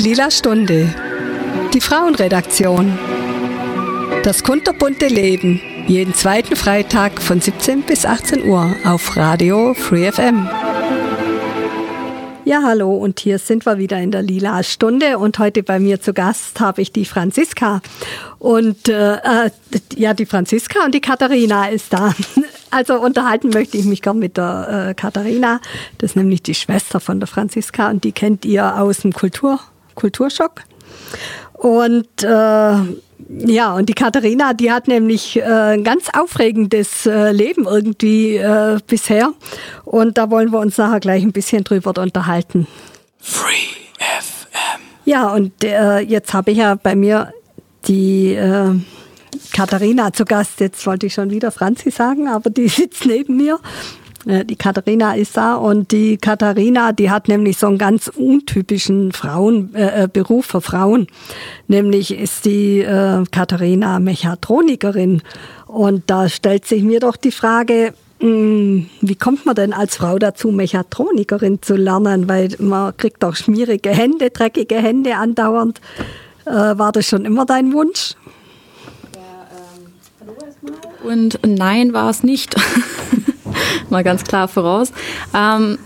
Lila Stunde. Die Frauenredaktion. Das kunterbunte Leben. Jeden zweiten Freitag von 17 bis 18 Uhr auf Radio Free FM. Ja, hallo und hier sind wir wieder in der Lila Stunde und heute bei mir zu Gast habe ich die Franziska und äh, äh ja, die Franziska und die Katharina ist da. Also unterhalten möchte ich mich gern mit der äh, Katharina. Das ist nämlich die Schwester von der Franziska und die kennt ihr aus dem Kultur, Kulturschock. Und äh, ja, und die Katharina, die hat nämlich äh, ein ganz aufregendes äh, Leben irgendwie äh, bisher. Und da wollen wir uns nachher gleich ein bisschen drüber unterhalten. Free FM. Ja, und äh, jetzt habe ich ja bei mir die äh, Katharina zu Gast. Jetzt wollte ich schon wieder Franzi sagen, aber die sitzt neben mir. Äh, die Katharina ist da und die Katharina, die hat nämlich so einen ganz untypischen Frauen, äh, äh, Beruf für Frauen. Nämlich ist die äh, Katharina Mechatronikerin. Und da stellt sich mir doch die Frage, mh, hm, wie kommt man denn als Frau dazu, Mechatronikerin zu lernen? Weil man kriegt doch schmierige Hände, dreckige Hände andauernd. Äh, war das schon immer dein Wunsch? Und nein, war es nicht. Mal ganz klar voraus. Ähm,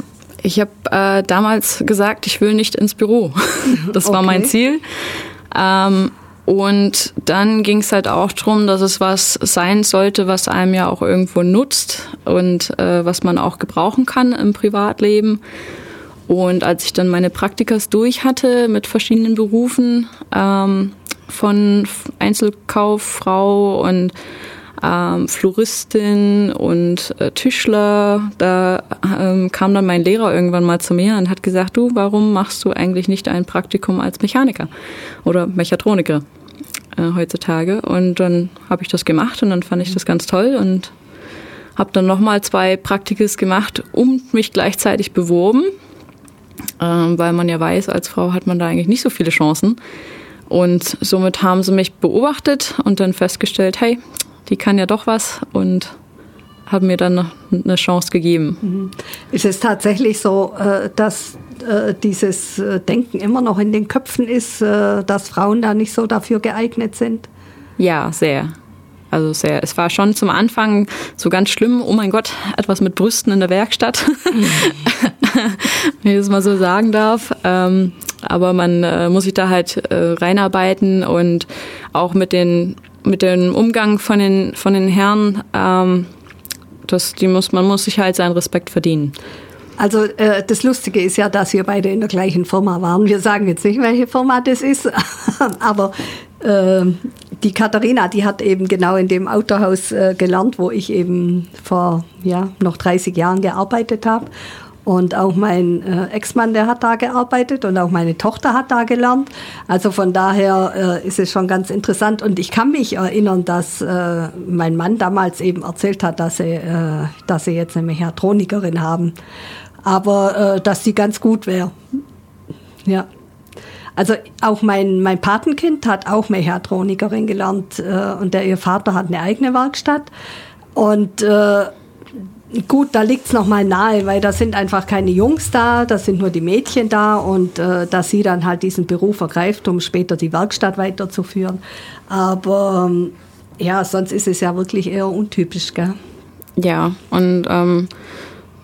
ich habe äh, damals gesagt, ich will nicht ins Büro. Das war okay. mein Ziel. Ähm, und dann ging es halt auch darum, dass es was sein sollte, was einem ja auch irgendwo nutzt und äh, was man auch gebrauchen kann im Privatleben. Und als ich dann meine Praktikas durch hatte mit verschiedenen Berufen, ähm, von Einzelkauffrau und ähm, Floristin und äh, Tischler. Da ähm, kam dann mein Lehrer irgendwann mal zu mir und hat gesagt, du, warum machst du eigentlich nicht ein Praktikum als Mechaniker oder Mechatroniker äh, heutzutage? Und dann habe ich das gemacht und dann fand ich das ganz toll und habe dann nochmal zwei Praktikis gemacht und mich gleichzeitig beworben, ähm, weil man ja weiß, als Frau hat man da eigentlich nicht so viele Chancen. Und somit haben sie mich beobachtet und dann festgestellt, hey, die kann ja doch was und haben mir dann eine Chance gegeben. Mhm. Ist es tatsächlich so, äh, dass äh, dieses äh, Denken immer noch in den Köpfen ist, dass Frauen da nicht so dafür geeignet sind? Ja, sehr. Also sehr. Es war schon zum Anfang so ganz schlimm. Oh mein Gott, etwas mit Brüsten in der Werkstatt, mhm. wenn ich das mal so sagen darf. Ähm, aber man muss sich da halt reinarbeiten und auch mit den mit dem Umgang von den, von den Herren, ähm, das, die muss, man muss sich halt seinen Respekt verdienen. Also äh, das Lustige ist ja, dass wir beide in der gleichen Firma waren. Wir sagen jetzt nicht, welche Firma das ist, aber äh, die Katharina, die hat eben genau in dem Autohaus äh, gelernt, wo ich eben vor ja, noch 30 Jahren gearbeitet habe. Und auch mein äh, Ex-Mann, der hat da gearbeitet und auch meine Tochter hat da gelernt. Also von daher äh, ist es schon ganz interessant. Und ich kann mich erinnern, dass äh, mein Mann damals eben erzählt hat, dass sie, äh, dass sie jetzt eine Mechatronikerin haben. Aber äh, dass sie ganz gut wäre. Ja. Also auch mein, mein Patenkind hat auch Mechatronikerin gelernt äh, und der ihr Vater hat eine eigene Werkstatt. Und Gut, da liegt es nochmal nahe, weil da sind einfach keine Jungs da, da sind nur die Mädchen da und äh, dass sie dann halt diesen Beruf ergreift, um später die Werkstatt weiterzuführen. Aber ähm, ja, sonst ist es ja wirklich eher untypisch, gell? Ja, und ähm,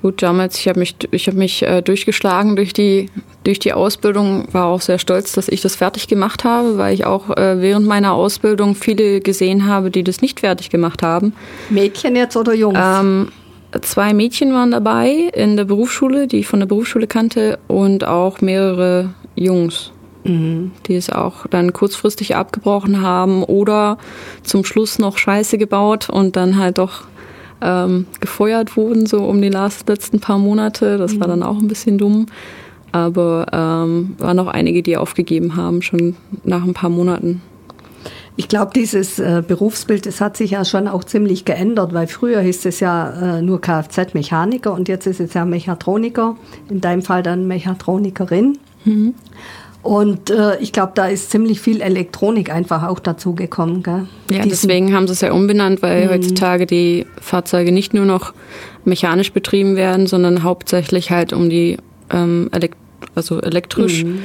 gut, damals, ich habe mich, ich hab mich äh, durchgeschlagen durch die, durch die Ausbildung, war auch sehr stolz, dass ich das fertig gemacht habe, weil ich auch äh, während meiner Ausbildung viele gesehen habe, die das nicht fertig gemacht haben. Mädchen jetzt oder Jungs? Ähm, zwei Mädchen waren dabei in der Berufsschule, die ich von der Berufsschule kannte, und auch mehrere Jungs, mhm. die es auch dann kurzfristig abgebrochen haben oder zum Schluss noch Scheiße gebaut und dann halt doch ähm, gefeuert wurden, so um die letzten paar Monate. Das mhm. war dann auch ein bisschen dumm. Aber ähm, waren auch einige, die aufgegeben haben, schon nach ein paar Monaten. Ich glaube, dieses äh, Berufsbild, das hat sich ja schon auch ziemlich geändert, weil früher hieß es ja äh, nur Kfz-Mechaniker und jetzt ist es ja Mechatroniker, in deinem Fall dann Mechatronikerin. Mhm. Und äh, ich glaube, da ist ziemlich viel Elektronik einfach auch dazu gekommen. Gell? Ja, Diesen deswegen haben sie es ja umbenannt, weil mhm. heutzutage die Fahrzeuge nicht nur noch mechanisch betrieben werden, sondern hauptsächlich halt um die ähm, elekt also elektrisch. Mhm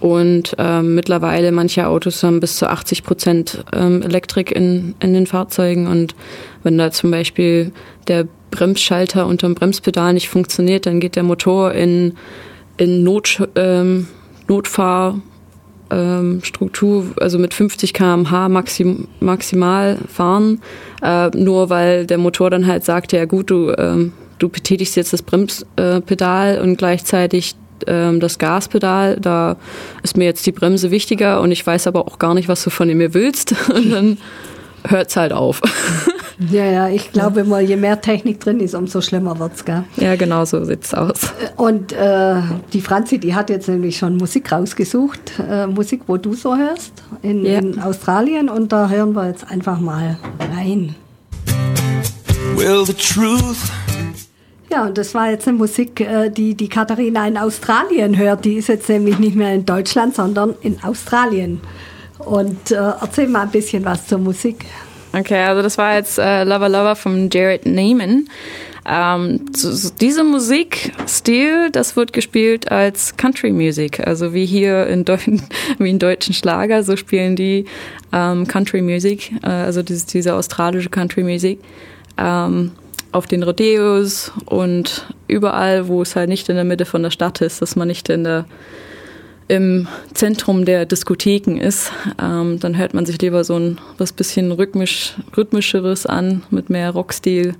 Und ähm, mittlerweile manche Autos haben bis zu 80 Prozent ähm, Elektrik in, in den Fahrzeugen. Und wenn da zum Beispiel der Bremsschalter unterm Bremspedal nicht funktioniert, dann geht der Motor in, in Not, ähm, Notfahr ähm, Struktur, also mit 50 km/h maxim, maximal fahren, äh, nur weil der Motor dann halt sagt, ja gut, du, ähm, du betätigst jetzt das Bremspedal und gleichzeitig ähm, das Gaspedal, da ist mir jetzt die Bremse wichtiger und ich weiß aber auch gar nicht, was du von mir willst. Und dann hört es halt auf. Ja, ja, ich glaube immer, je mehr Technik drin ist, umso schlimmer wird es, gell? Ja, genau so sieht es aus. Und äh, die Franzi, die hat jetzt nämlich schon Musik rausgesucht, äh, Musik, wo du so hörst, in, ja. in Australien. Und da hören wir jetzt einfach mal rein. Well, the truth ja, und das war jetzt eine Musik, äh, die die Katharina in Australien hört. Die ist jetzt nämlich nicht mehr in Deutschland, sondern in Australien. Und äh, erzähl mal ein bisschen was zur Musik. Okay, also das war jetzt äh, Lover Lover von Jared Neiman. Ähm, so, diese Musikstil, das wird gespielt als Country Music. Also wie hier in, Deu wie in deutschen Schlager, so spielen die ähm, Country Music, äh, also diese, diese australische Country Music. Ähm, auf den Rodeos und überall, wo es halt nicht in der Mitte von der Stadt ist, dass man nicht in der im Zentrum der Diskotheken ist, ähm, dann hört man sich lieber so ein was bisschen rhythmisch, rhythmischeres an mit mehr Rockstil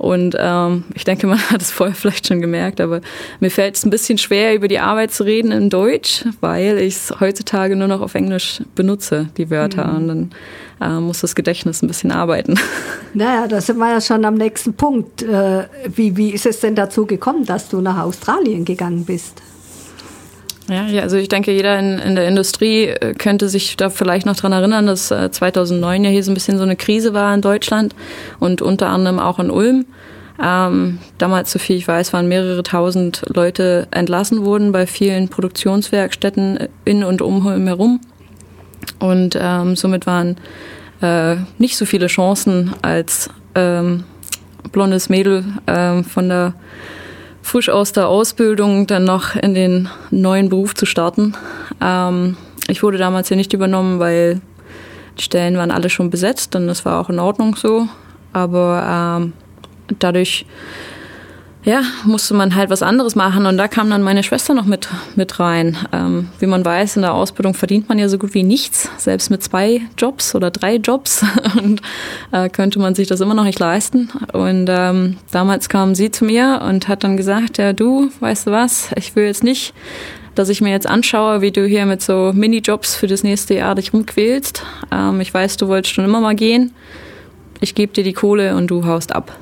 und ähm, ich denke, man hat es vorher vielleicht schon gemerkt, aber mir fällt es ein bisschen schwer, über die Arbeit zu reden in Deutsch, weil ich es heutzutage nur noch auf Englisch benutze, die Wörter. Mhm. Und dann äh, muss das Gedächtnis ein bisschen arbeiten. Naja, da sind wir ja schon am nächsten Punkt. Äh, wie, wie ist es denn dazu gekommen, dass du nach Australien gegangen bist? Ja, ja, also ich denke, jeder in, in der Industrie äh, könnte sich da vielleicht noch dran erinnern, dass 2009 äh, ja hier so ein bisschen so eine Krise war in Deutschland und unter anderem auch in Ulm. Ähm, damals, so viel ich weiß, waren mehrere tausend Leute entlassen worden bei vielen Produktionswerkstätten in und um Ulm herum. Und ähm, somit waren äh, nicht so viele Chancen als ähm, blondes Mädel äh, von der frisch aus der Ausbildung dann noch in den neuen Beruf zu starten. Ähm, ich wurde damals hier nicht übernommen, weil die Stellen waren alle schon besetzt und das war auch in Ordnung so. Aber ähm, dadurch ja, musste man halt was anderes machen und da kam dann meine Schwester noch mit, mit rein. Ähm, wie man weiß, in der Ausbildung verdient man ja so gut wie nichts, selbst mit zwei Jobs oder drei Jobs und äh, könnte man sich das immer noch nicht leisten. Und ähm, damals kam sie zu mir und hat dann gesagt, ja du, weißt du was, ich will jetzt nicht, dass ich mir jetzt anschaue, wie du hier mit so Minijobs für das nächste Jahr dich rumquälst. Ähm, ich weiß, du wolltest schon immer mal gehen. Ich gebe dir die Kohle und du haust ab.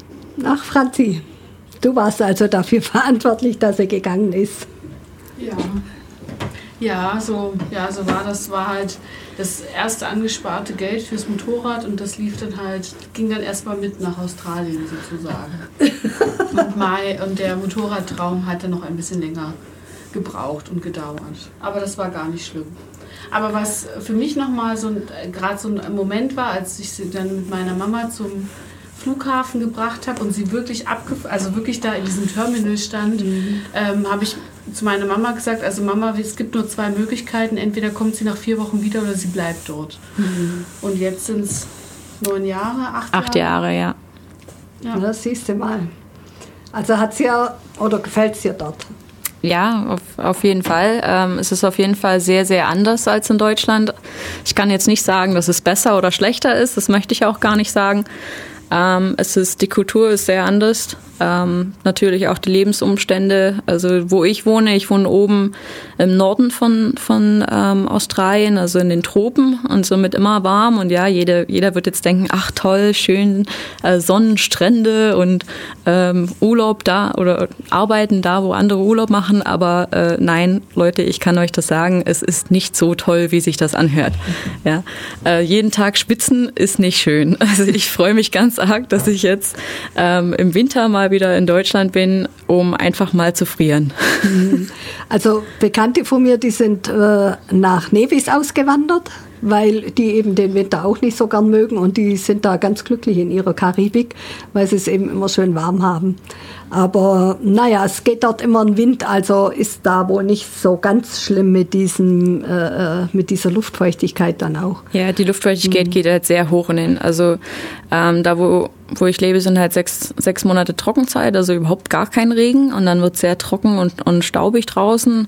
Ach, Franzi, Du warst also dafür verantwortlich, dass er gegangen ist. Ja. Ja, so, ja, so war das. War halt das erste angesparte Geld fürs Motorrad und das lief dann halt, ging dann erstmal mit nach Australien sozusagen. und, Mai, und der Motorradtraum hat dann noch ein bisschen länger gebraucht und gedauert. Aber das war gar nicht schlimm. Aber was für mich nochmal so gerade so ein Moment war, als ich dann mit meiner Mama zum Flughafen gebracht habe und sie wirklich abgef also wirklich da in diesem Terminal stand, mhm. ähm, habe ich zu meiner Mama gesagt, also Mama, es gibt nur zwei Möglichkeiten, entweder kommt sie nach vier Wochen wieder oder sie bleibt dort. Mhm. Und jetzt sind es neun Jahre, acht, acht Jahre. Jahre ja. ja. Das siehst du mal. Also hat es ja oder gefällt es dir dort? Ja, auf, auf jeden Fall. Ähm, es ist auf jeden Fall sehr, sehr anders als in Deutschland. Ich kann jetzt nicht sagen, dass es besser oder schlechter ist. Das möchte ich auch gar nicht sagen. Ähm, es ist, die Kultur ist sehr anders. Ähm, natürlich auch die Lebensumstände. Also wo ich wohne, ich wohne oben im Norden von, von ähm, Australien, also in den Tropen und somit immer warm. Und ja, jeder, jeder wird jetzt denken, ach toll, schön äh, Sonnenstrände und ähm, Urlaub da oder arbeiten da, wo andere Urlaub machen. Aber äh, nein, Leute, ich kann euch das sagen, es ist nicht so toll, wie sich das anhört. Ja, äh, jeden Tag spitzen ist nicht schön. Also ich freue mich ganz arg, dass ich jetzt ähm, im Winter mal wieder in Deutschland bin, um einfach mal zu frieren. Also Bekannte von mir, die sind äh, nach Nevis ausgewandert, weil die eben den Winter auch nicht so gern mögen und die sind da ganz glücklich in ihrer Karibik, weil sie es eben immer schön warm haben. Aber naja, es geht dort immer ein Wind, also ist da wohl nicht so ganz schlimm mit, diesem, äh, äh mit dieser Luftfeuchtigkeit dann auch. Ja, die Luftfeuchtigkeit mhm. geht halt sehr hoch in den. Also ähm, da, wo, wo ich lebe, sind halt sechs, sechs Monate Trockenzeit, also überhaupt gar kein Regen. Und dann wird es sehr trocken und, und staubig draußen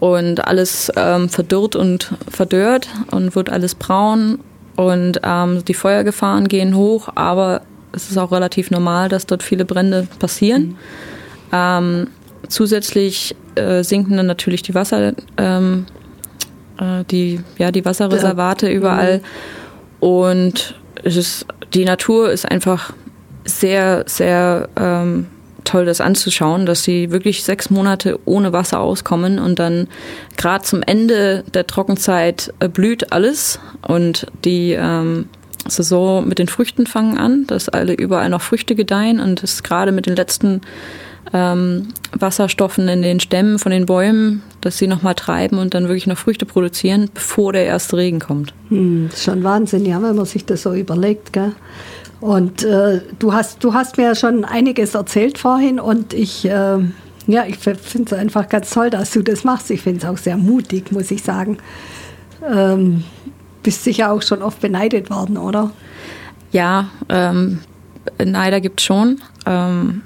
und alles ähm, verdürrt und verdörrt und wird alles braun. Und ähm, die Feuergefahren gehen hoch, aber es ist auch relativ normal, dass dort viele Brände passieren. Mhm. Ähm, zusätzlich äh, sinken dann natürlich die Wasser, ähm, äh, die, ja, die Wasserreservate überall. Und es ist, die Natur ist einfach sehr, sehr ähm, toll, das anzuschauen, dass sie wirklich sechs Monate ohne Wasser auskommen und dann gerade zum Ende der Trockenzeit äh, blüht alles und die ähm, Saison mit den Früchten fangen an, dass alle überall noch Früchte gedeihen und es gerade mit den letzten ähm, Wasserstoffen in den Stämmen von den Bäumen, dass sie nochmal treiben und dann wirklich noch Früchte produzieren, bevor der erste Regen kommt. Hm, das ist schon Wahnsinn, ja, wenn man sich das so überlegt. Gell? Und äh, du, hast, du hast mir schon einiges erzählt vorhin und ich, äh, ja, ich finde es einfach ganz toll, dass du das machst. Ich finde es auch sehr mutig, muss ich sagen. Ähm, bist sicher auch schon oft beneidet worden, oder? Ja, ähm, Neider gibt es schon. Ähm,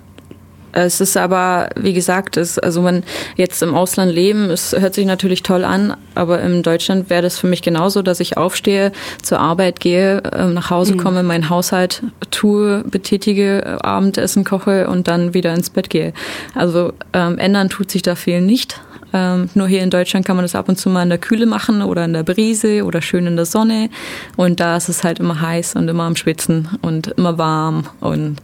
es ist aber, wie gesagt, es, also man jetzt im Ausland leben, es hört sich natürlich toll an, aber in Deutschland wäre das für mich genauso, dass ich aufstehe, zur Arbeit gehe, ähm, nach Hause mhm. komme, meinen Haushalt tue, betätige, Abendessen koche und dann wieder ins Bett gehe. Also ähm, ändern tut sich da viel nicht. Ähm, nur hier in Deutschland kann man das ab und zu mal in der Kühle machen oder in der Brise oder schön in der Sonne. Und da ist es halt immer heiß und immer am Schwitzen und immer warm. Und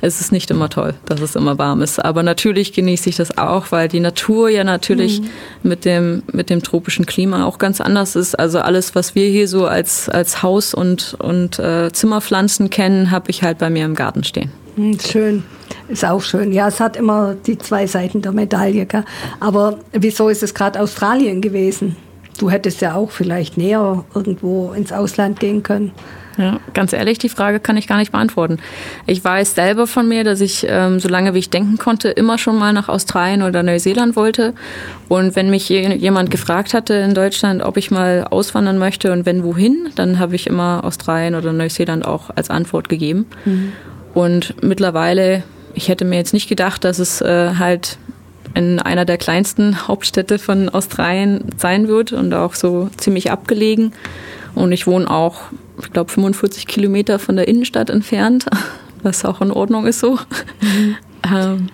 es ist nicht immer toll, dass es immer warm ist. Aber natürlich genieße ich das auch, weil die Natur ja natürlich mhm. mit, dem, mit dem tropischen Klima auch ganz anders ist. Also alles, was wir hier so als, als Haus- und, und äh, Zimmerpflanzen kennen, habe ich halt bei mir im Garten stehen. Hm, schön. Ist auch schön. Ja, es hat immer die zwei Seiten der Medaille. Gell? Aber wieso ist es gerade Australien gewesen? Du hättest ja auch vielleicht näher irgendwo ins Ausland gehen können. Ja, ganz ehrlich, die Frage kann ich gar nicht beantworten. Ich weiß selber von mir, dass ich, ähm, so lange wie ich denken konnte, immer schon mal nach Australien oder Neuseeland wollte. Und wenn mich jemand gefragt hatte in Deutschland, ob ich mal auswandern möchte und wenn wohin, dann habe ich immer Australien oder Neuseeland auch als Antwort gegeben. Mhm. Und mittlerweile, ich hätte mir jetzt nicht gedacht, dass es äh, halt in einer der kleinsten Hauptstädte von Australien sein wird und auch so ziemlich abgelegen. Und ich wohne auch, ich glaube, 45 Kilometer von der Innenstadt entfernt, was auch in Ordnung ist so. Mhm. Ähm,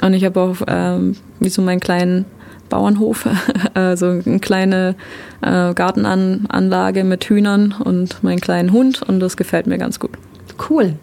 und ich habe auch ähm, wie so meinen kleinen Bauernhof, also eine kleine äh, Gartenanlage mit Hühnern und meinen kleinen Hund und das gefällt mir ganz gut. Cool.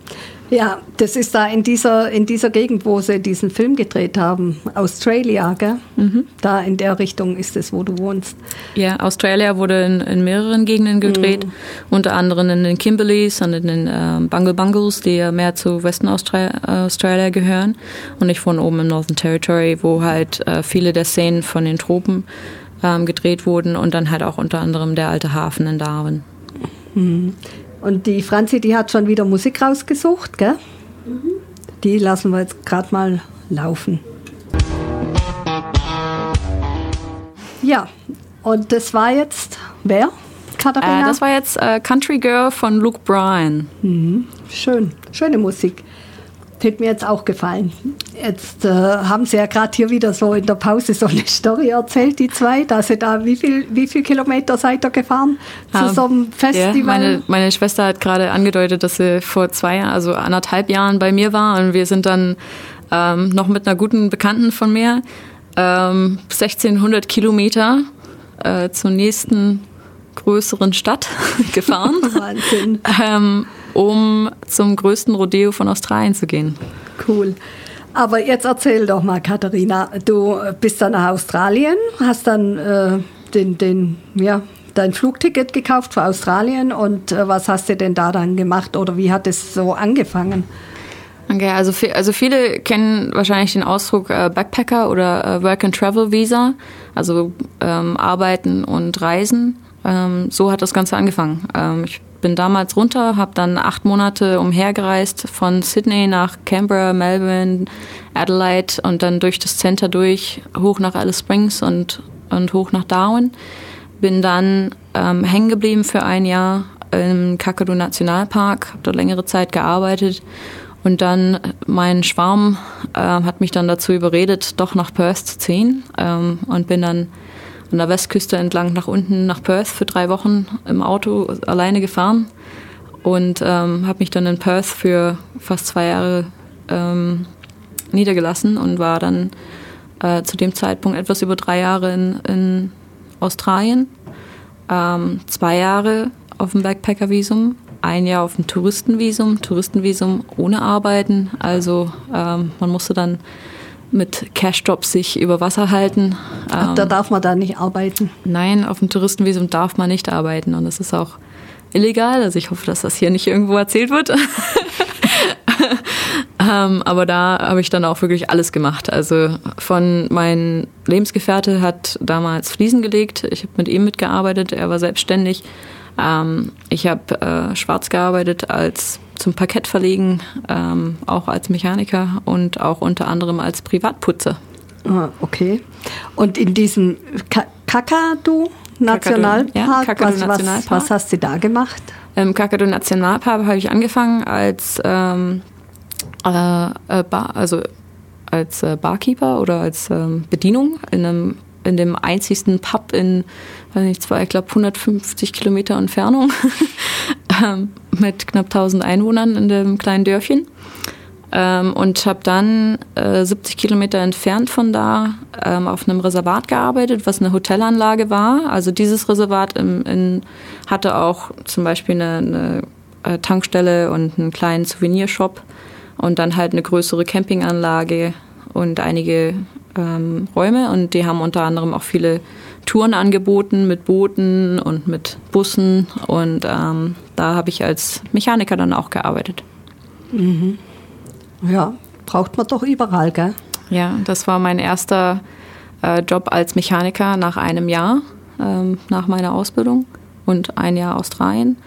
Ja, das ist da in dieser, in dieser Gegend, wo sie diesen Film gedreht haben. Australia, gell? Mhm. Da in der Richtung ist es, wo du wohnst. Ja, Australia wurde in, in mehreren Gegenden gedreht, mhm. unter anderem in den Kimberleys und in den äh, Bungle Bungles, die ja mehr zu Westen Australia, Australia gehören. Und ich wohne oben im Northern Territory, wo halt äh, viele der Szenen von den Tropen ähm, gedreht wurden und dann halt auch unter anderem der alte Hafen in Darwin. Mhm. Und die Franzi, die hat schon wieder Musik rausgesucht, gell? Mhm. Die lassen wir jetzt gerade mal laufen. Ja, und das war jetzt wer? Katharina? Äh, das war jetzt äh, Country Girl von Luke Bryan. Mhm. Schön, schöne Musik. Hätte mir jetzt auch gefallen. Jetzt äh, haben Sie ja gerade hier wieder so in der Pause so eine Story erzählt, die zwei, dass Sie da, wie viel, wie viel Kilometer seid ihr gefahren zu so einem Festival? Ja, meine, meine Schwester hat gerade angedeutet, dass sie vor zwei, also anderthalb Jahren bei mir war und wir sind dann ähm, noch mit einer guten Bekannten von mir ähm, 1600 Kilometer äh, zur nächsten größeren Stadt gefahren. Wahnsinn. ähm, um zum größten Rodeo von Australien zu gehen. Cool. Aber jetzt erzähl doch mal, Katharina, du bist dann nach Australien, hast dann äh, den, den, ja, dein Flugticket gekauft für Australien und äh, was hast du denn da dann gemacht oder wie hat es so angefangen? Okay, also, also viele kennen wahrscheinlich den Ausdruck äh, Backpacker oder äh, Work and Travel Visa, also ähm, Arbeiten und Reisen. Ähm, so hat das Ganze angefangen. Ähm, ich bin damals runter, habe dann acht Monate umhergereist von Sydney nach Canberra, Melbourne, Adelaide und dann durch das Center durch, hoch nach Alice Springs und, und hoch nach Darwin. Bin dann ähm, hängen geblieben für ein Jahr im Kakadu Nationalpark, habe dort längere Zeit gearbeitet und dann mein Schwarm äh, hat mich dann dazu überredet, doch nach Perth zu ziehen ähm, und bin dann an der Westküste entlang nach unten nach Perth für drei Wochen im Auto alleine gefahren und ähm, habe mich dann in Perth für fast zwei Jahre ähm, niedergelassen und war dann äh, zu dem Zeitpunkt etwas über drei Jahre in, in Australien, ähm, zwei Jahre auf dem Backpacker-Visum, ein Jahr auf dem Touristenvisum, Touristenvisum ohne Arbeiten, also ähm, man musste dann mit Cashdrops sich über Wasser halten. Ach, da ähm, darf man da nicht arbeiten? Nein, auf dem Touristenvisum darf man nicht arbeiten und das ist auch illegal. Also ich hoffe, dass das hier nicht irgendwo erzählt wird. ähm, aber da habe ich dann auch wirklich alles gemacht. Also von mein Lebensgefährte hat damals Fliesen gelegt. Ich habe mit ihm mitgearbeitet. Er war selbstständig. Ähm, ich habe äh, schwarz gearbeitet als zum Parkett verlegen, ähm, auch als Mechaniker und auch unter anderem als Privatputzer. Ah, okay. Und in diesem Kakadu Nationalpark, ja, Kakadu was, Nationalpark. Was, was, hast du da gemacht? Im Kakadu Nationalpark habe ich angefangen als ähm, äh, äh, Bar, also als äh, Barkeeper oder als ähm, Bedienung in einem in dem einzigsten Pub in, weiß nicht, zwar, ich glaube 150 Kilometer Entfernung ähm, mit knapp 1000 Einwohnern in dem kleinen Dörfchen. Ähm, und habe dann äh, 70 Kilometer entfernt von da ähm, auf einem Reservat gearbeitet, was eine Hotelanlage war. Also dieses Reservat im, in, hatte auch zum Beispiel eine, eine äh, Tankstelle und einen kleinen Souvenirshop und dann halt eine größere Campinganlage und einige ähm, Räume und die haben unter anderem auch viele Touren angeboten mit Booten und mit Bussen und ähm, da habe ich als Mechaniker dann auch gearbeitet. Mhm. Ja, braucht man doch überall, gell? Ja, das war mein erster äh, Job als Mechaniker nach einem Jahr, ähm, nach meiner Ausbildung und ein Jahr Australien,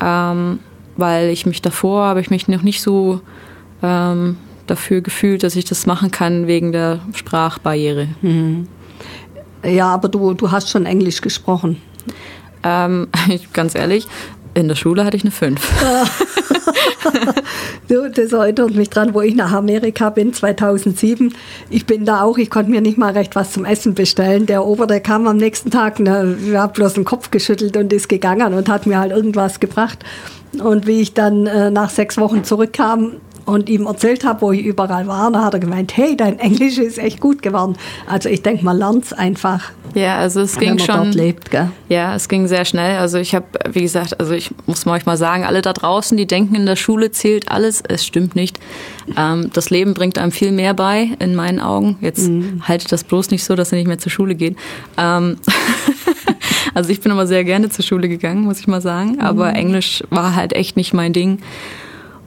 ähm, weil ich mich davor habe ich mich noch nicht so ähm, dafür gefühlt, dass ich das machen kann wegen der Sprachbarriere. Mhm. Ja, aber du, du hast schon Englisch gesprochen. Ähm, ganz ehrlich, in der Schule hatte ich eine 5. das erinnert mich dran, wo ich nach Amerika bin, 2007. Ich bin da auch, ich konnte mir nicht mal recht was zum Essen bestellen. Der Ober, der kam am nächsten Tag, ne, hat bloß den Kopf geschüttelt und ist gegangen und hat mir halt irgendwas gebracht. Und wie ich dann äh, nach sechs Wochen zurückkam, und ihm erzählt habe, wo ich überall war, da hat er gemeint, hey, dein Englisch ist echt gut geworden. Also ich denke, man lernt es einfach. Ja, also es ging schon. Lebt, ja, es ging sehr schnell. Also ich habe, wie gesagt, also ich muss euch mal sagen, alle da draußen, die denken, in der Schule zählt alles, es stimmt nicht. Ähm, das Leben bringt einem viel mehr bei, in meinen Augen. Jetzt mhm. haltet das bloß nicht so, dass ihr nicht mehr zur Schule geht. Ähm also ich bin immer sehr gerne zur Schule gegangen, muss ich mal sagen. Aber mhm. Englisch war halt echt nicht mein Ding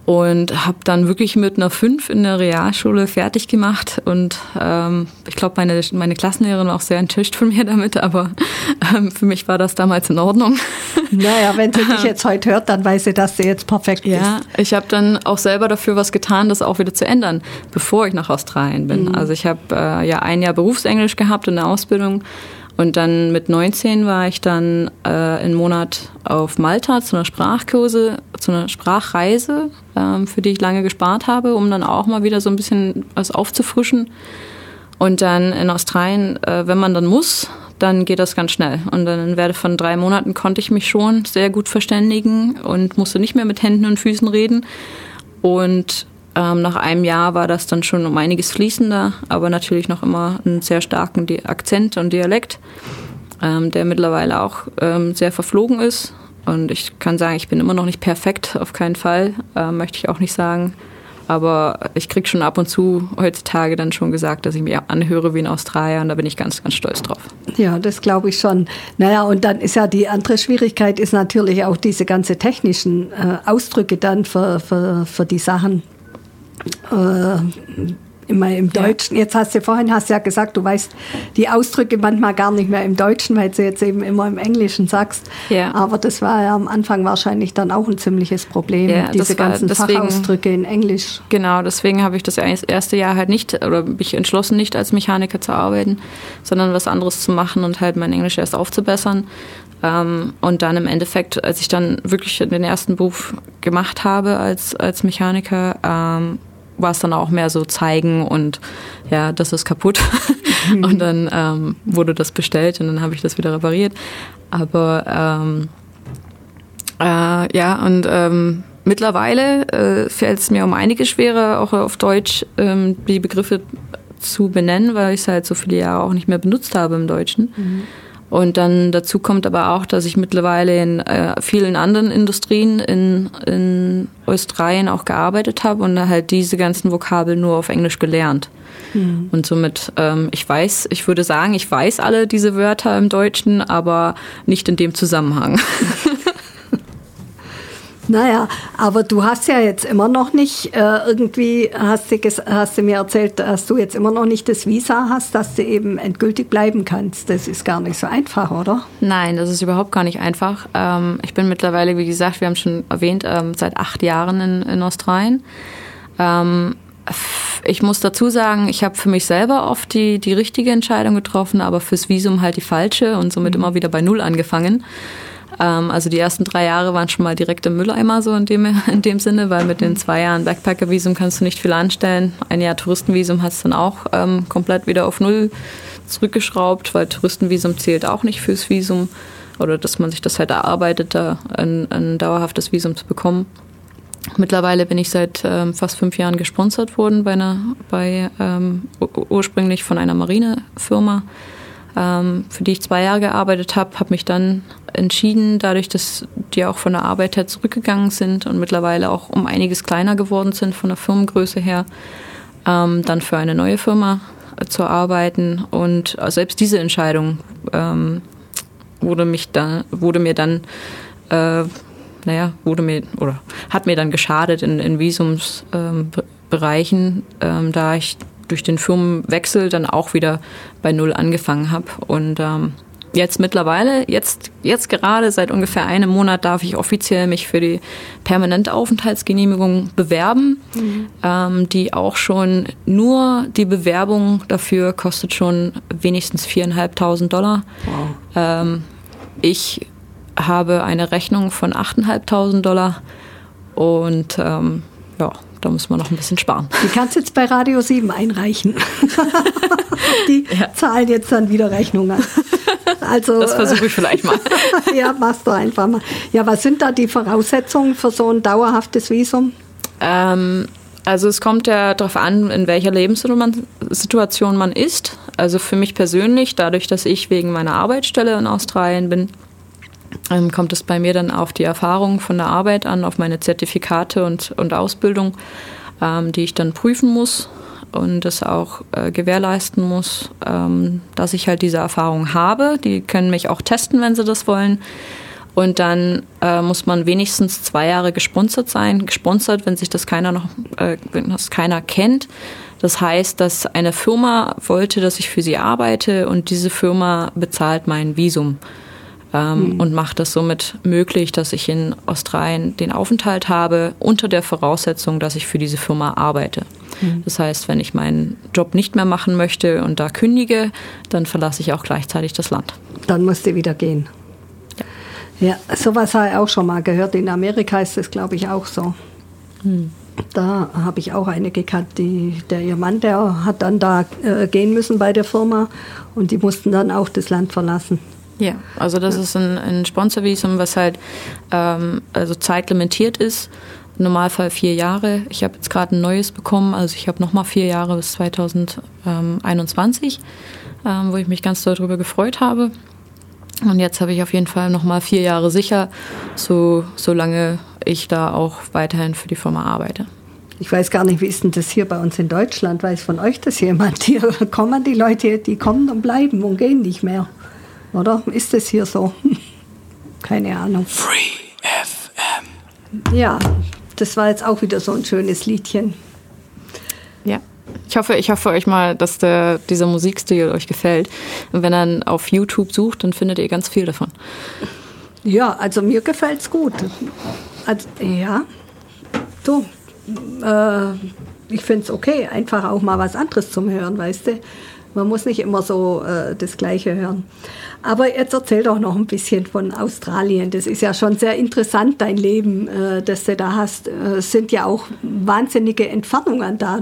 und habe dann wirklich mit einer 5 in der Realschule fertig gemacht und ähm, ich glaube, meine, meine Klassenlehrerin war auch sehr enttäuscht von mir damit, aber ähm, für mich war das damals in Ordnung. Naja, wenn sie dich jetzt heute hört, dann weiß sie, dass du jetzt perfekt bist. Ja, ich habe dann auch selber dafür was getan, das auch wieder zu ändern, bevor ich nach Australien bin. Mhm. Also ich habe äh, ja ein Jahr Berufsenglisch gehabt in der Ausbildung und dann mit 19 war ich dann äh, einen Monat auf Malta zu einer Sprachkurse, zu einer Sprachreise, ähm, für die ich lange gespart habe, um dann auch mal wieder so ein bisschen was aufzufrischen. Und dann in Australien, äh, wenn man dann muss, dann geht das ganz schnell. Und dann werde von drei Monaten konnte ich mich schon sehr gut verständigen und musste nicht mehr mit Händen und Füßen reden. Und ähm, nach einem Jahr war das dann schon um einiges fließender, aber natürlich noch immer einen sehr starken Akzent und Dialekt, ähm, der mittlerweile auch ähm, sehr verflogen ist. Und ich kann sagen, ich bin immer noch nicht perfekt, auf keinen Fall, äh, möchte ich auch nicht sagen. Aber ich kriege schon ab und zu heutzutage dann schon gesagt, dass ich mich anhöre wie ein Australier und da bin ich ganz, ganz stolz drauf. Ja, das glaube ich schon. Naja, und dann ist ja die andere Schwierigkeit ist natürlich auch diese ganze technischen äh, Ausdrücke dann für, für, für die Sachen, äh, immer im Deutschen. Ja. Jetzt hast du vorhin hast ja gesagt, du weißt die Ausdrücke manchmal gar nicht mehr im Deutschen, weil du jetzt eben immer im Englischen sagst. Ja. Aber das war ja am Anfang wahrscheinlich dann auch ein ziemliches Problem, ja, diese ganzen deswegen, Fachausdrücke in Englisch. Genau, deswegen habe ich das erste Jahr halt nicht oder mich entschlossen, nicht als Mechaniker zu arbeiten, sondern was anderes zu machen und halt mein Englisch erst aufzubessern. Ähm, und dann im Endeffekt, als ich dann wirklich den ersten Beruf gemacht habe als, als Mechaniker, ähm, war es dann auch mehr so zeigen und ja, das ist kaputt. Und dann ähm, wurde das bestellt und dann habe ich das wieder repariert. Aber ähm, äh, ja, und ähm, mittlerweile äh, fällt es mir um einige schwerer, auch auf Deutsch ähm, die Begriffe zu benennen, weil ich es halt so viele Jahre auch nicht mehr benutzt habe im Deutschen. Mhm. Und dann dazu kommt aber auch, dass ich mittlerweile in äh, vielen anderen Industrien in, in Australien auch gearbeitet habe und da halt diese ganzen Vokabeln nur auf Englisch gelernt. Mhm. Und somit, ähm, ich weiß, ich würde sagen, ich weiß alle diese Wörter im Deutschen, aber nicht in dem Zusammenhang. Naja, aber du hast ja jetzt immer noch nicht äh, irgendwie, hast du, hast du mir erzählt, dass du jetzt immer noch nicht das Visa hast, dass du eben endgültig bleiben kannst. Das ist gar nicht so einfach, oder? Nein, das ist überhaupt gar nicht einfach. Ähm, ich bin mittlerweile, wie gesagt, wir haben schon erwähnt, ähm, seit acht Jahren in, in Australien. Ähm, ich muss dazu sagen, ich habe für mich selber oft die, die richtige Entscheidung getroffen, aber fürs Visum halt die falsche und somit mhm. immer wieder bei Null angefangen. Ähm, also die ersten drei Jahre waren schon mal direkt im Mülleimer so in dem, in dem Sinne, weil mit den zwei Jahren Backpacker-Visum kannst du nicht viel anstellen. Ein Jahr Touristenvisum hast du dann auch ähm, komplett wieder auf Null zurückgeschraubt, weil Touristenvisum zählt auch nicht fürs Visum oder dass man sich das halt erarbeitet, da ein, ein dauerhaftes Visum zu bekommen. Mittlerweile bin ich seit ähm, fast fünf Jahren gesponsert worden bei einer, bei ähm, ursprünglich von einer Marinefirma ähm, für die ich zwei Jahre gearbeitet habe, habe mich dann entschieden, dadurch, dass die auch von der Arbeit her zurückgegangen sind und mittlerweile auch um einiges kleiner geworden sind von der Firmengröße her, ähm, dann für eine neue Firma äh, zu arbeiten. Und äh, selbst diese Entscheidung ähm, wurde, mich dann, wurde mir dann äh, naja, wurde mir oder hat mir dann geschadet in, in Visumsbereichen, ähm, ähm, da ich durch den Firmenwechsel dann auch wieder bei Null angefangen habe. Und ähm, jetzt mittlerweile, jetzt, jetzt gerade seit ungefähr einem Monat darf ich offiziell mich für die permanente Aufenthaltsgenehmigung bewerben, mhm. ähm, die auch schon nur die Bewerbung dafür kostet schon wenigstens viereinhalbtausend Dollar. Wow. Ähm, ich habe eine Rechnung von 8.500 Dollar und ähm, ja, da muss man noch ein bisschen sparen. Die kannst jetzt bei Radio 7 einreichen. Die ja. zahlen jetzt dann wieder Rechnungen. Also, das versuche ich vielleicht mal. ja, machst du einfach mal. Ja, was sind da die Voraussetzungen für so ein dauerhaftes Visum? Ähm, also es kommt ja darauf an, in welcher Lebenssituation man ist. Also für mich persönlich, dadurch, dass ich wegen meiner Arbeitsstelle in Australien bin, ähm, kommt es bei mir dann auf die Erfahrung von der Arbeit an, auf meine Zertifikate und, und Ausbildung, ähm, die ich dann prüfen muss und das auch äh, gewährleisten muss, ähm, dass ich halt diese Erfahrung habe. Die können mich auch testen, wenn sie das wollen. Und dann äh, muss man wenigstens zwei Jahre gesponsert sein. Gesponsert, wenn sich das keiner noch, äh, wenn das keiner kennt. Das heißt, dass eine Firma wollte, dass ich für sie arbeite und diese Firma bezahlt mein Visum ähm, mhm. und macht es somit möglich, dass ich in Australien den Aufenthalt habe, unter der Voraussetzung, dass ich für diese Firma arbeite. Mhm. Das heißt, wenn ich meinen Job nicht mehr machen möchte und da kündige, dann verlasse ich auch gleichzeitig das Land. Dann musst du wieder gehen. Ja, ja sowas habe ich auch schon mal gehört. In Amerika ist das, glaube ich, auch so. Mhm. Da habe ich auch eine gekannt, die, der ihr Mann, der hat dann da äh, gehen müssen bei der Firma und die mussten dann auch das Land verlassen. Ja, also das ist ein, ein Sponsorvisum, was halt ähm, also zeitlimitiert ist. Normalfall vier Jahre. Ich habe jetzt gerade ein neues bekommen, also ich habe nochmal vier Jahre bis 2021, ähm, wo ich mich ganz doll darüber gefreut habe. Und jetzt habe ich auf jeden Fall nochmal vier Jahre sicher, so solange ich da auch weiterhin für die Firma arbeite. Ich weiß gar nicht, wie ist denn das hier bei uns in Deutschland? Weiß von euch das jemand? Hier kommen die Leute, die kommen und bleiben und gehen nicht mehr. Oder ist es hier so? Keine Ahnung. Free FM. Ja, das war jetzt auch wieder so ein schönes Liedchen. Ja. Ich hoffe, ich hoffe euch mal, dass der, dieser Musikstil euch gefällt. Und wenn ihr auf YouTube sucht, dann findet ihr ganz viel davon. Ja, also mir gefällt es gut. Also, ja, so. Äh, ich finde es okay, einfach auch mal was anderes zum Hören, weißt du. Man muss nicht immer so äh, das Gleiche hören. Aber jetzt erzähl doch noch ein bisschen von Australien. Das ist ja schon sehr interessant, dein Leben, äh, das du da hast. Äh, es sind ja auch wahnsinnige Entfernungen da.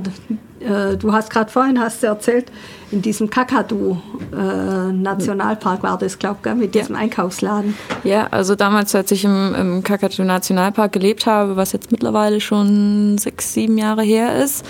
Äh, du hast gerade vorhin hast du erzählt, in diesem Kakadu äh, Nationalpark war das, glaube ich, mit diesem ja. Einkaufsladen. Ja, also damals, als ich im, im Kakadu Nationalpark gelebt habe, was jetzt mittlerweile schon sechs, sieben Jahre her ist,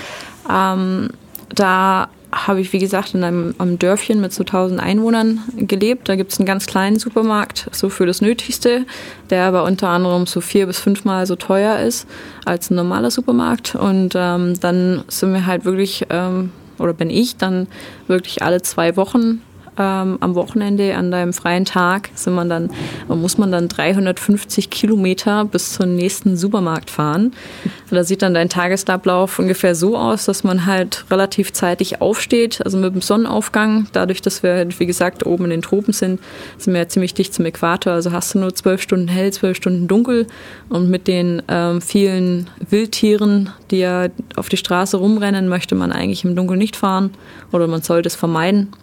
ähm, da habe ich, wie gesagt, in einem, einem Dörfchen mit so 1000 Einwohnern gelebt. Da gibt es einen ganz kleinen Supermarkt, so für das Nötigste, der aber unter anderem so vier bis fünfmal so teuer ist als ein normaler Supermarkt. Und ähm, dann sind wir halt wirklich, ähm, oder bin ich dann wirklich alle zwei Wochen ähm, am Wochenende an deinem freien Tag sind man dann, muss man dann 350 Kilometer bis zum nächsten Supermarkt fahren. Da sieht dann dein Tagesablauf ungefähr so aus, dass man halt relativ zeitig aufsteht, also mit dem Sonnenaufgang. Dadurch, dass wir, halt, wie gesagt, oben in den Tropen sind, sind wir ja ziemlich dicht zum Äquator. Also hast du nur zwölf Stunden hell, zwölf Stunden dunkel. Und mit den ähm, vielen Wildtieren, die ja auf die Straße rumrennen, möchte man eigentlich im Dunkeln nicht fahren oder man sollte es vermeiden.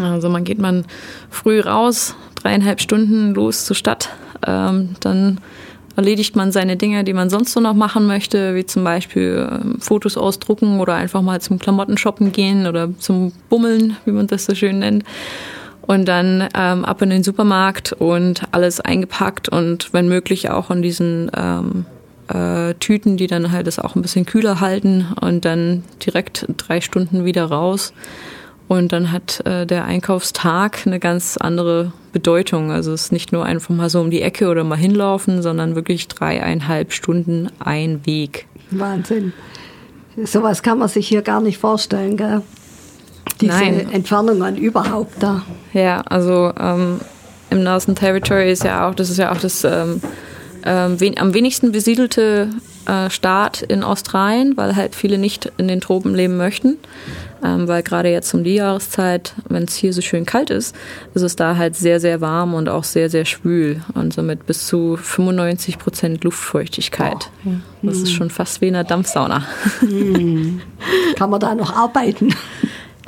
Also man geht man früh raus, dreieinhalb Stunden los zur Stadt, ähm, dann erledigt man seine Dinge, die man sonst so noch machen möchte, wie zum Beispiel ähm, Fotos ausdrucken oder einfach mal zum Klamottenshoppen gehen oder zum Bummeln, wie man das so schön nennt. Und dann ähm, ab in den Supermarkt und alles eingepackt und wenn möglich auch in diesen ähm, äh, Tüten, die dann halt das auch ein bisschen kühler halten und dann direkt drei Stunden wieder raus und dann hat äh, der Einkaufstag eine ganz andere Bedeutung. Also es ist nicht nur einfach mal so um die Ecke oder mal hinlaufen, sondern wirklich dreieinhalb Stunden ein Weg. Wahnsinn. Sowas kann man sich hier gar nicht vorstellen, gell? Diese Nein. Entfernungen überhaupt da. Ja, also ähm, im Northern Territory ist ja auch, das ist ja auch das ähm, ähm, wen, am wenigsten besiedelte äh, Staat in Australien, weil halt viele nicht in den Tropen leben möchten ähm, weil gerade jetzt um die Jahreszeit, wenn es hier so schön kalt ist, ist es da halt sehr, sehr warm und auch sehr, sehr schwül und somit bis zu 95 Prozent Luftfeuchtigkeit. Oh. Das ist schon fast wie in einer Dampfsauna. Hm. Kann man da noch arbeiten?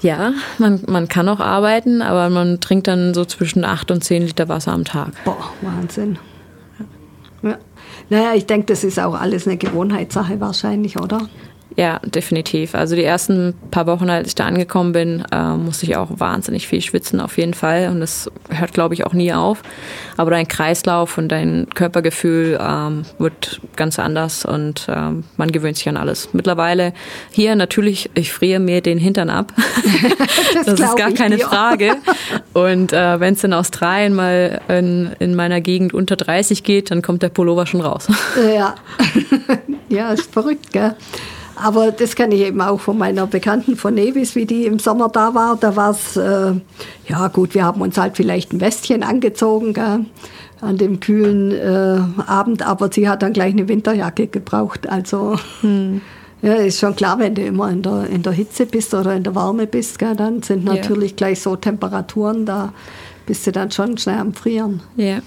Ja, man, man kann auch arbeiten, aber man trinkt dann so zwischen 8 und 10 Liter Wasser am Tag. Boah, Wahnsinn. Ja. Naja, ich denke, das ist auch alles eine Gewohnheitssache wahrscheinlich, oder? Ja, definitiv. Also die ersten paar Wochen, als ich da angekommen bin, äh, musste ich auch wahnsinnig viel schwitzen, auf jeden Fall. Und das hört, glaube ich, auch nie auf. Aber dein Kreislauf und dein Körpergefühl ähm, wird ganz anders und ähm, man gewöhnt sich an alles. Mittlerweile hier natürlich, ich friere mir den Hintern ab. das, das ist gar keine dir. Frage. Und äh, wenn es in Australien mal in, in meiner Gegend unter 30 geht, dann kommt der Pullover schon raus. Ja, ja ist verrückt, gell? Aber das kenne ich eben auch von meiner Bekannten von Nevis, wie die im Sommer da war. Da war es, äh, ja gut, wir haben uns halt vielleicht ein Westchen angezogen gell, an dem kühlen äh, Abend, aber sie hat dann gleich eine Winterjacke gebraucht. Also hm. ja, ist schon klar, wenn du immer in der, in der Hitze bist oder in der Wärme bist, gell, dann sind natürlich ja. gleich so Temperaturen, da bist du dann schon schnell am Frieren. Ja.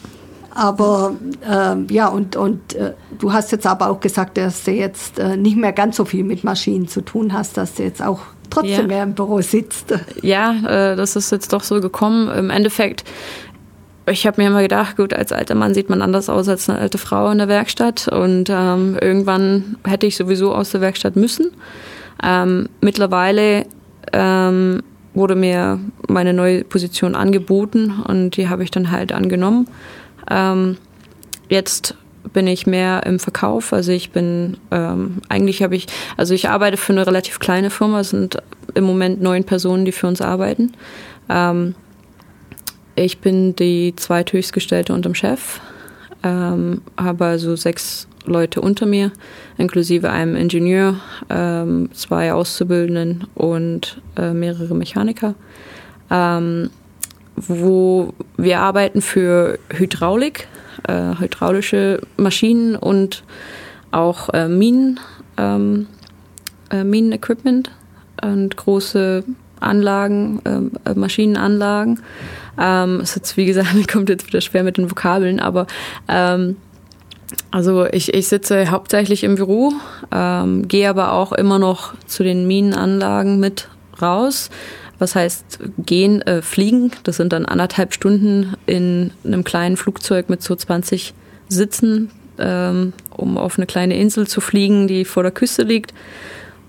Aber äh, ja, und, und äh, du hast jetzt aber auch gesagt, dass du jetzt äh, nicht mehr ganz so viel mit Maschinen zu tun hast, dass du jetzt auch trotzdem ja. mehr im Büro sitzt. Ja, äh, das ist jetzt doch so gekommen. Im Endeffekt, ich habe mir immer gedacht, gut, als alter Mann sieht man anders aus als eine alte Frau in der Werkstatt. Und ähm, irgendwann hätte ich sowieso aus der Werkstatt müssen. Ähm, mittlerweile ähm, wurde mir meine neue Position angeboten und die habe ich dann halt angenommen. Ähm, jetzt bin ich mehr im Verkauf. Also ich bin, ähm, eigentlich habe ich, also ich arbeite für eine relativ kleine Firma. Es sind im Moment neun Personen, die für uns arbeiten. Ähm, ich bin die zweithöchstgestellte unter dem Chef, ähm, habe also sechs Leute unter mir, inklusive einem Ingenieur, ähm, zwei Auszubildenden und äh, mehrere Mechaniker. Wo wir arbeiten für Hydraulik, äh, hydraulische Maschinen und auch äh, Minen, ähm, äh, Minenequipment. und große Anlagen, äh, Maschinenanlagen. Ähm, ist jetzt, wie gesagt, kommt jetzt wieder schwer mit den Vokabeln, aber ähm, also ich, ich sitze hauptsächlich im Büro, ähm, gehe aber auch immer noch zu den Minenanlagen mit raus. Was heißt gehen, äh, fliegen? Das sind dann anderthalb Stunden in einem kleinen Flugzeug mit so 20 Sitzen, ähm, um auf eine kleine Insel zu fliegen, die vor der Küste liegt.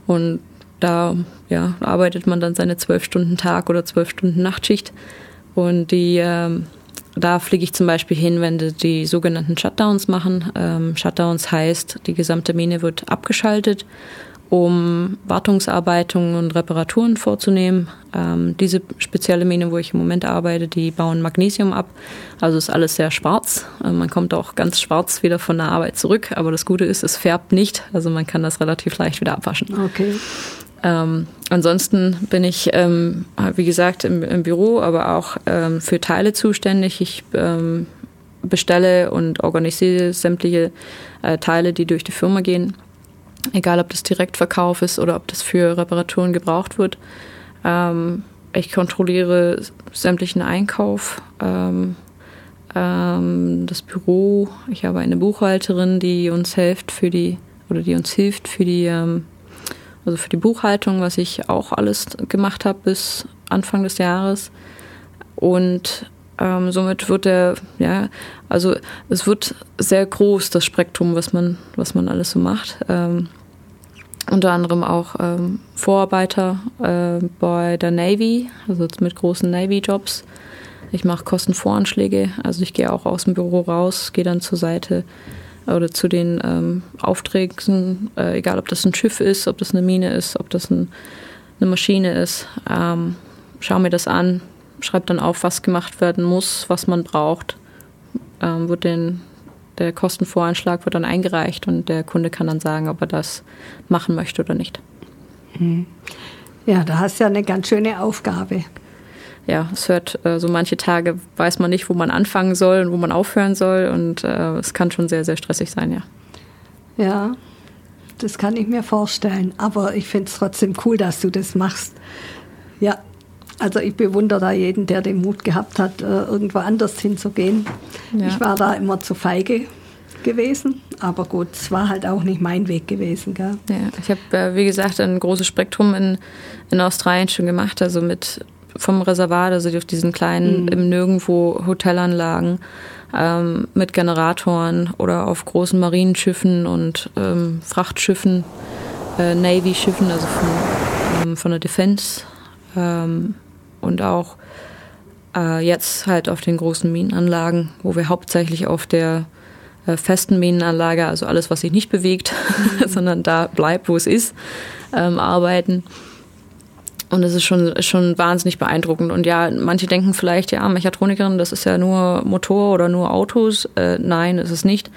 Und da ja, arbeitet man dann seine zwölf Stunden Tag oder zwölf Stunden Nachtschicht. Und die, ähm, da fliege ich zum Beispiel hin, wenn die, die sogenannten Shutdowns machen. Ähm, Shutdowns heißt, die gesamte Mine wird abgeschaltet um Wartungsarbeitungen und Reparaturen vorzunehmen. Ähm, diese spezielle Mine, wo ich im Moment arbeite, die bauen Magnesium ab. Also ist alles sehr schwarz. Äh, man kommt auch ganz schwarz wieder von der Arbeit zurück. Aber das Gute ist, es färbt nicht. Also man kann das relativ leicht wieder abwaschen. Okay. Ähm, ansonsten bin ich, ähm, wie gesagt, im, im, Büro, aber auch ähm, für Teile zuständig. Ich ähm, bestelle und organisiere sämtliche äh, Teile, die durch die Firma gehen egal ob das Direktverkauf ist oder ob das für Reparaturen gebraucht wird. Ähm, ich kontrolliere sämtlichen Einkauf, ähm, ähm, das Büro. Ich habe eine Buchhalterin, die uns hilft für die oder die uns hilft für die ähm, also für die Buchhaltung, was ich auch alles gemacht habe bis Anfang des Jahres. Und ähm, somit wird der, ja, also es wird sehr groß, das Spektrum, was man, was man alles so macht. Ähm, unter anderem auch ähm, Vorarbeiter äh, bei der Navy, also mit großen Navy-Jobs. Ich mache Kostenvoranschläge, also ich gehe auch aus dem Büro raus, gehe dann zur Seite oder zu den ähm, Aufträgen, äh, egal ob das ein Schiff ist, ob das eine Mine ist, ob das ein, eine Maschine ist. Ähm, schaue mir das an, schreibe dann auf, was gemacht werden muss, was man braucht, ähm, wird den der Kostenvoranschlag wird dann eingereicht und der Kunde kann dann sagen, ob er das machen möchte oder nicht. Hm. Ja, da hast du ja eine ganz schöne Aufgabe. Ja, es hört äh, so manche Tage weiß man nicht, wo man anfangen soll und wo man aufhören soll und äh, es kann schon sehr, sehr stressig sein, ja. Ja, das kann ich mir vorstellen. Aber ich finde es trotzdem cool, dass du das machst. Ja, also ich bewundere da jeden, der den Mut gehabt hat, äh, irgendwo anders hinzugehen. Ja. Ich war da immer zu feige gewesen, aber gut, es war halt auch nicht mein Weg gewesen. Gell? Ja, ich habe, äh, wie gesagt, ein großes Spektrum in, in Australien schon gemacht, also mit vom Reservat, also auf diesen kleinen mhm. im Nirgendwo Hotelanlagen ähm, mit Generatoren oder auf großen Marinenschiffen und ähm, Frachtschiffen, äh, Navy-Schiffen, also von, ähm, von der Defense. Und auch äh, jetzt halt auf den großen Minenanlagen, wo wir hauptsächlich auf der äh, festen Minenanlage, also alles, was sich nicht bewegt, mhm. sondern da bleibt, wo es ist, ähm, arbeiten. Und es ist schon, schon wahnsinnig beeindruckend. Und ja, manche denken vielleicht, ja, Mechatronikerin, das ist ja nur Motor oder nur Autos. Äh, nein, ist es nicht.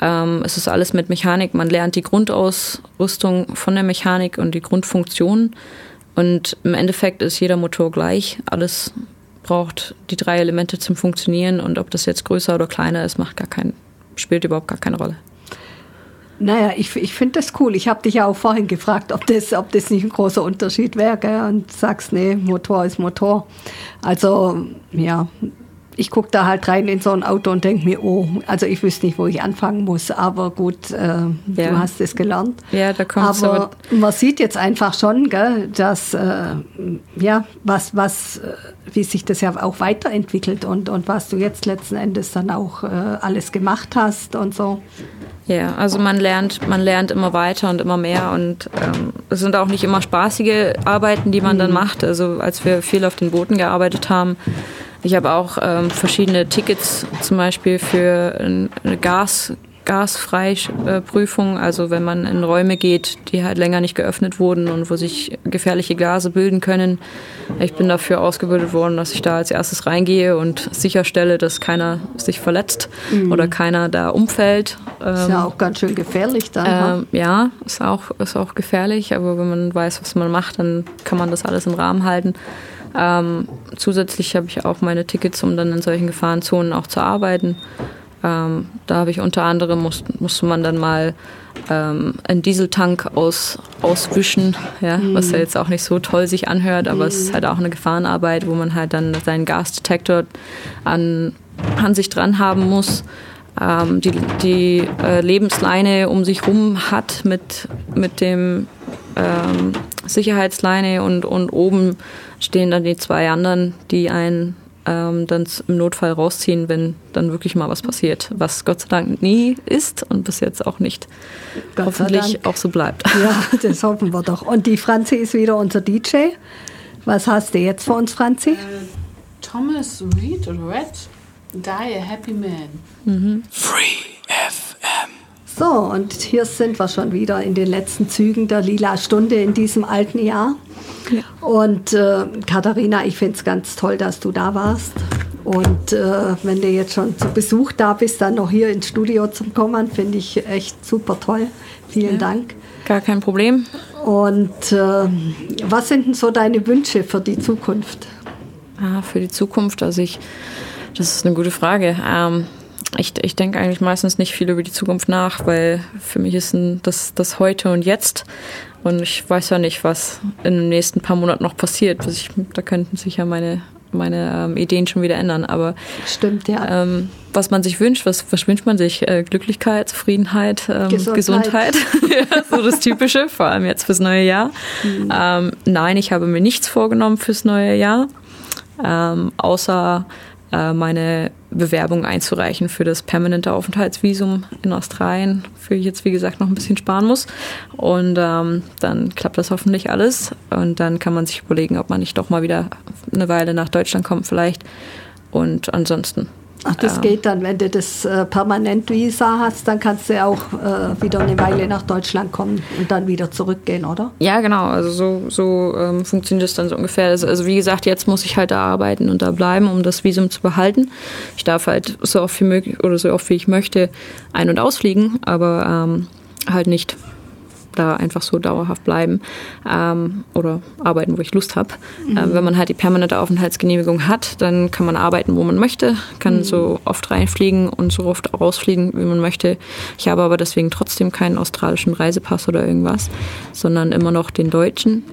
Ähm, es ist alles mit Mechanik. Man lernt die Grundausrüstung von der Mechanik und die Grundfunktion. Und im Endeffekt ist jeder Motor gleich. Alles braucht die drei Elemente zum Funktionieren und ob das jetzt größer oder kleiner ist, macht gar kein, spielt überhaupt gar keine Rolle. Naja, ich, ich finde das cool. Ich habe dich ja auch vorhin gefragt, ob das, ob das nicht ein großer Unterschied wäre. Gell? Und sagst, nee, Motor ist Motor. Also ja, ich gucke da halt rein in so ein Auto und denke mir, oh, also ich wüsste nicht, wo ich anfangen muss, aber gut, äh, ja. du hast es gelernt. Ja, da kommt aber, aber man sieht jetzt einfach schon, gell, dass äh, ja, was, was, äh, wie sich das ja auch weiterentwickelt und, und was du jetzt letzten Endes dann auch äh, alles gemacht hast und so. Ja, also man lernt, man lernt immer weiter und immer mehr und ähm, es sind auch nicht immer spaßige Arbeiten, die man mhm. dann macht. Also als wir viel auf den Booten gearbeitet haben, ich habe auch ähm, verschiedene Tickets zum Beispiel für eine Gas, Gasfreiprüfung, also wenn man in Räume geht, die halt länger nicht geöffnet wurden und wo sich gefährliche Gase bilden können. Ich bin dafür ausgebildet worden, dass ich da als erstes reingehe und sicherstelle, dass keiner sich verletzt mhm. oder keiner da umfällt. Ist ja ähm, auch ganz schön gefährlich dann. Ähm, ja, ist auch, ist auch gefährlich, aber wenn man weiß, was man macht, dann kann man das alles im Rahmen halten. Ähm, zusätzlich habe ich auch meine Tickets, um dann in solchen Gefahrenzonen auch zu arbeiten. Ähm, da habe ich unter anderem, muss, musste man dann mal ähm, einen Dieseltank aus, auswischen, ja, mhm. was ja jetzt auch nicht so toll sich anhört, aber mhm. es ist mhm. halt auch eine Gefahrenarbeit, wo man halt dann seinen Gasdetektor an, an sich dran haben muss. Ähm, die die äh, Lebensleine um sich rum hat mit, mit dem ähm, Sicherheitsleine und, und oben stehen dann die zwei anderen, die einen ähm, dann im Notfall rausziehen, wenn dann wirklich mal was passiert, was Gott sei Dank nie ist und bis jetzt auch nicht Gott hoffentlich auch so bleibt. Ja, das hoffen wir doch. Und die Franzi ist wieder unser DJ. Was hast du jetzt für uns, Franzi? Äh, Thomas Reed oder Red, Die a Happy Man. Mhm. Free FM. So, und hier sind wir schon wieder in den letzten Zügen der Lila Stunde in diesem alten Jahr. Ja. Und äh, Katharina, ich finde es ganz toll, dass du da warst. Und äh, wenn du jetzt schon zu Besuch da bist, dann noch hier ins Studio zu kommen, finde ich echt super toll. Vielen ja. Dank. Gar kein Problem. Und äh, was sind denn so deine Wünsche für die Zukunft? Ah, für die Zukunft, also ich, das ist eine gute Frage. Ähm, ich, ich denke eigentlich meistens nicht viel über die Zukunft nach, weil für mich ist das, das Heute und Jetzt. Und ich weiß ja nicht, was in den nächsten paar Monaten noch passiert. Ich, da könnten sich ja meine, meine ähm, Ideen schon wieder ändern. Aber stimmt, ja. Ähm, was man sich wünscht, was, was wünscht man sich? Äh, Glücklichkeit, Zufriedenheit, ähm, Gesundheit. Gesundheit. ja, so das Typische, vor allem jetzt fürs neue Jahr. Mhm. Ähm, nein, ich habe mir nichts vorgenommen fürs neue Jahr. Ähm, außer äh, meine Bewerbung einzureichen für das permanente Aufenthaltsvisum in Australien, für ich jetzt wie gesagt noch ein bisschen sparen muss. Und ähm, dann klappt das hoffentlich alles. Und dann kann man sich überlegen, ob man nicht doch mal wieder eine Weile nach Deutschland kommt vielleicht. Und ansonsten Ach, das ähm, geht dann, wenn du das äh, Permanent-Visa hast, dann kannst du ja auch äh, wieder eine Weile nach Deutschland kommen und dann wieder zurückgehen, oder? Ja, genau. Also so, so ähm, funktioniert das dann so ungefähr. Also, also, wie gesagt, jetzt muss ich halt da arbeiten und da bleiben, um das Visum zu behalten. Ich darf halt so oft wie möglich oder so oft wie ich möchte ein- und ausfliegen, aber ähm, halt nicht da einfach so dauerhaft bleiben ähm, oder arbeiten, wo ich Lust habe. Mhm. Ähm, wenn man halt die permanente Aufenthaltsgenehmigung hat, dann kann man arbeiten, wo man möchte, kann mhm. so oft reinfliegen und so oft rausfliegen, wie man möchte. Ich habe aber deswegen trotzdem keinen australischen Reisepass oder irgendwas, sondern immer noch den deutschen.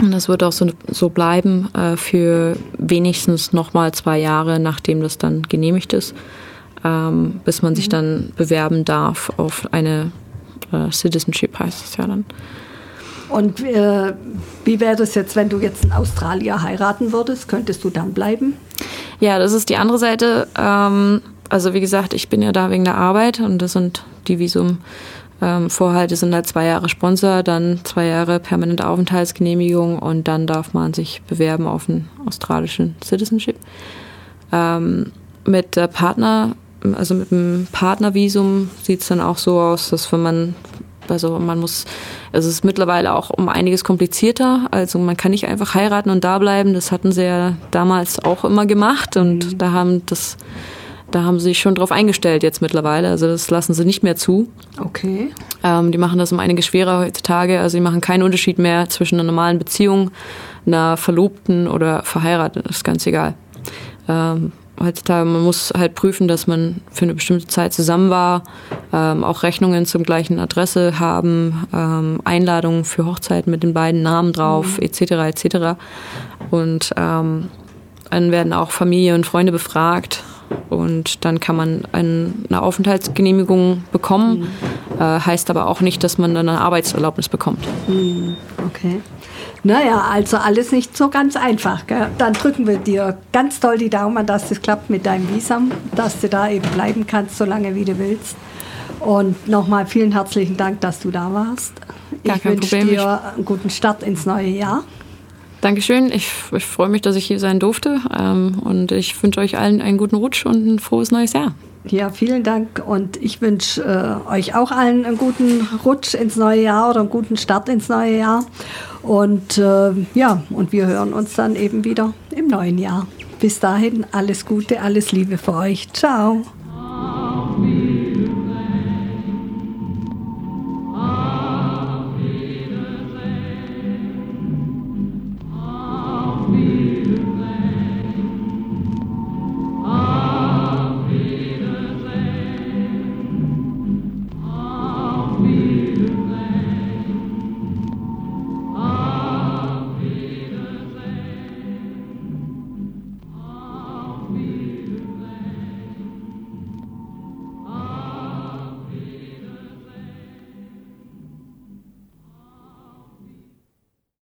Und das wird auch so, so bleiben äh, für wenigstens nochmal zwei Jahre, nachdem das dann genehmigt ist, ähm, bis man sich mhm. dann bewerben darf auf eine äh, Citizenship heißt es ja dann. Und äh, wie wäre das jetzt, wenn du jetzt in Australier heiraten würdest? Könntest du dann bleiben? Ja, das ist die andere Seite. Ähm, also wie gesagt, ich bin ja da wegen der Arbeit und das sind die Visum. Ähm, Vorhalte sind halt zwei Jahre Sponsor, dann zwei Jahre permanente Aufenthaltsgenehmigung und dann darf man sich bewerben auf einen australischen Citizenship. Ähm, mit der Partner also mit dem Partnervisum sieht es dann auch so aus, dass wenn man, also man muss, also es ist mittlerweile auch um einiges komplizierter. Also man kann nicht einfach heiraten und da bleiben. Das hatten sie ja damals auch immer gemacht und mhm. da haben das, da haben sie sich schon drauf eingestellt jetzt mittlerweile. Also das lassen sie nicht mehr zu. Okay. Ähm, die machen das um einiges schwerer heutzutage. Also die machen keinen Unterschied mehr zwischen einer normalen Beziehung, einer Verlobten oder verheiratet. Das ist ganz egal. Ähm, heutzutage, man muss halt prüfen, dass man für eine bestimmte Zeit zusammen war, ähm, auch Rechnungen zum gleichen Adresse haben, ähm, Einladungen für Hochzeiten mit den beiden Namen drauf, mhm. etc. etc. Und ähm, dann werden auch Familie und Freunde befragt und dann kann man eine Aufenthaltsgenehmigung bekommen. Mhm. Äh, heißt aber auch nicht, dass man dann eine Arbeitserlaubnis bekommt. Mhm. Okay. Naja, also alles nicht so ganz einfach. Gell? Dann drücken wir dir ganz toll die Daumen, dass das klappt mit deinem Visum, dass du da eben bleiben kannst, so lange wie du willst. Und nochmal vielen herzlichen Dank, dass du da warst. Gar ich wünsche dir einen guten Start ins neue Jahr. Dankeschön. Ich, ich freue mich, dass ich hier sein durfte. Ähm, und ich wünsche euch allen einen guten Rutsch und ein frohes neues Jahr. Ja, vielen Dank und ich wünsche äh, euch auch allen einen guten Rutsch ins neue Jahr oder einen guten Start ins neue Jahr. Und äh, ja, und wir hören uns dann eben wieder im neuen Jahr. Bis dahin alles Gute, alles Liebe für euch. Ciao.